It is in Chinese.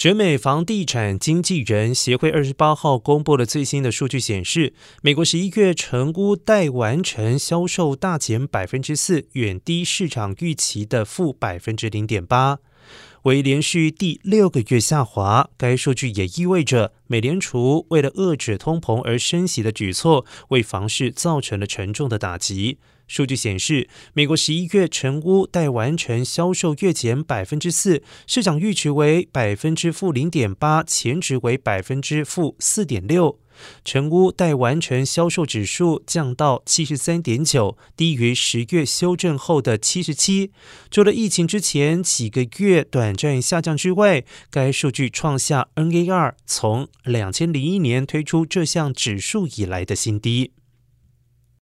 全美房地产经纪人协会二十八号公布了最新的数据，显示，美国十一月成屋待完成销售大减百分之四，远低市场预期的负百分之零点八，为连续第六个月下滑。该数据也意味着，美联储为了遏制通膨而升息的举措，为房市造成了沉重的打击。数据显示，美国十一月成屋待完成销售月减百分之四，市场预值为百分之负零点八，前值为百分之负四点六。成屋待完成销售指数降到七十三点九，低于十月修正后的七十七。除了疫情之前几个月短暂下降之外，该数据创下 NAR 从两千零一年推出这项指数以来的新低。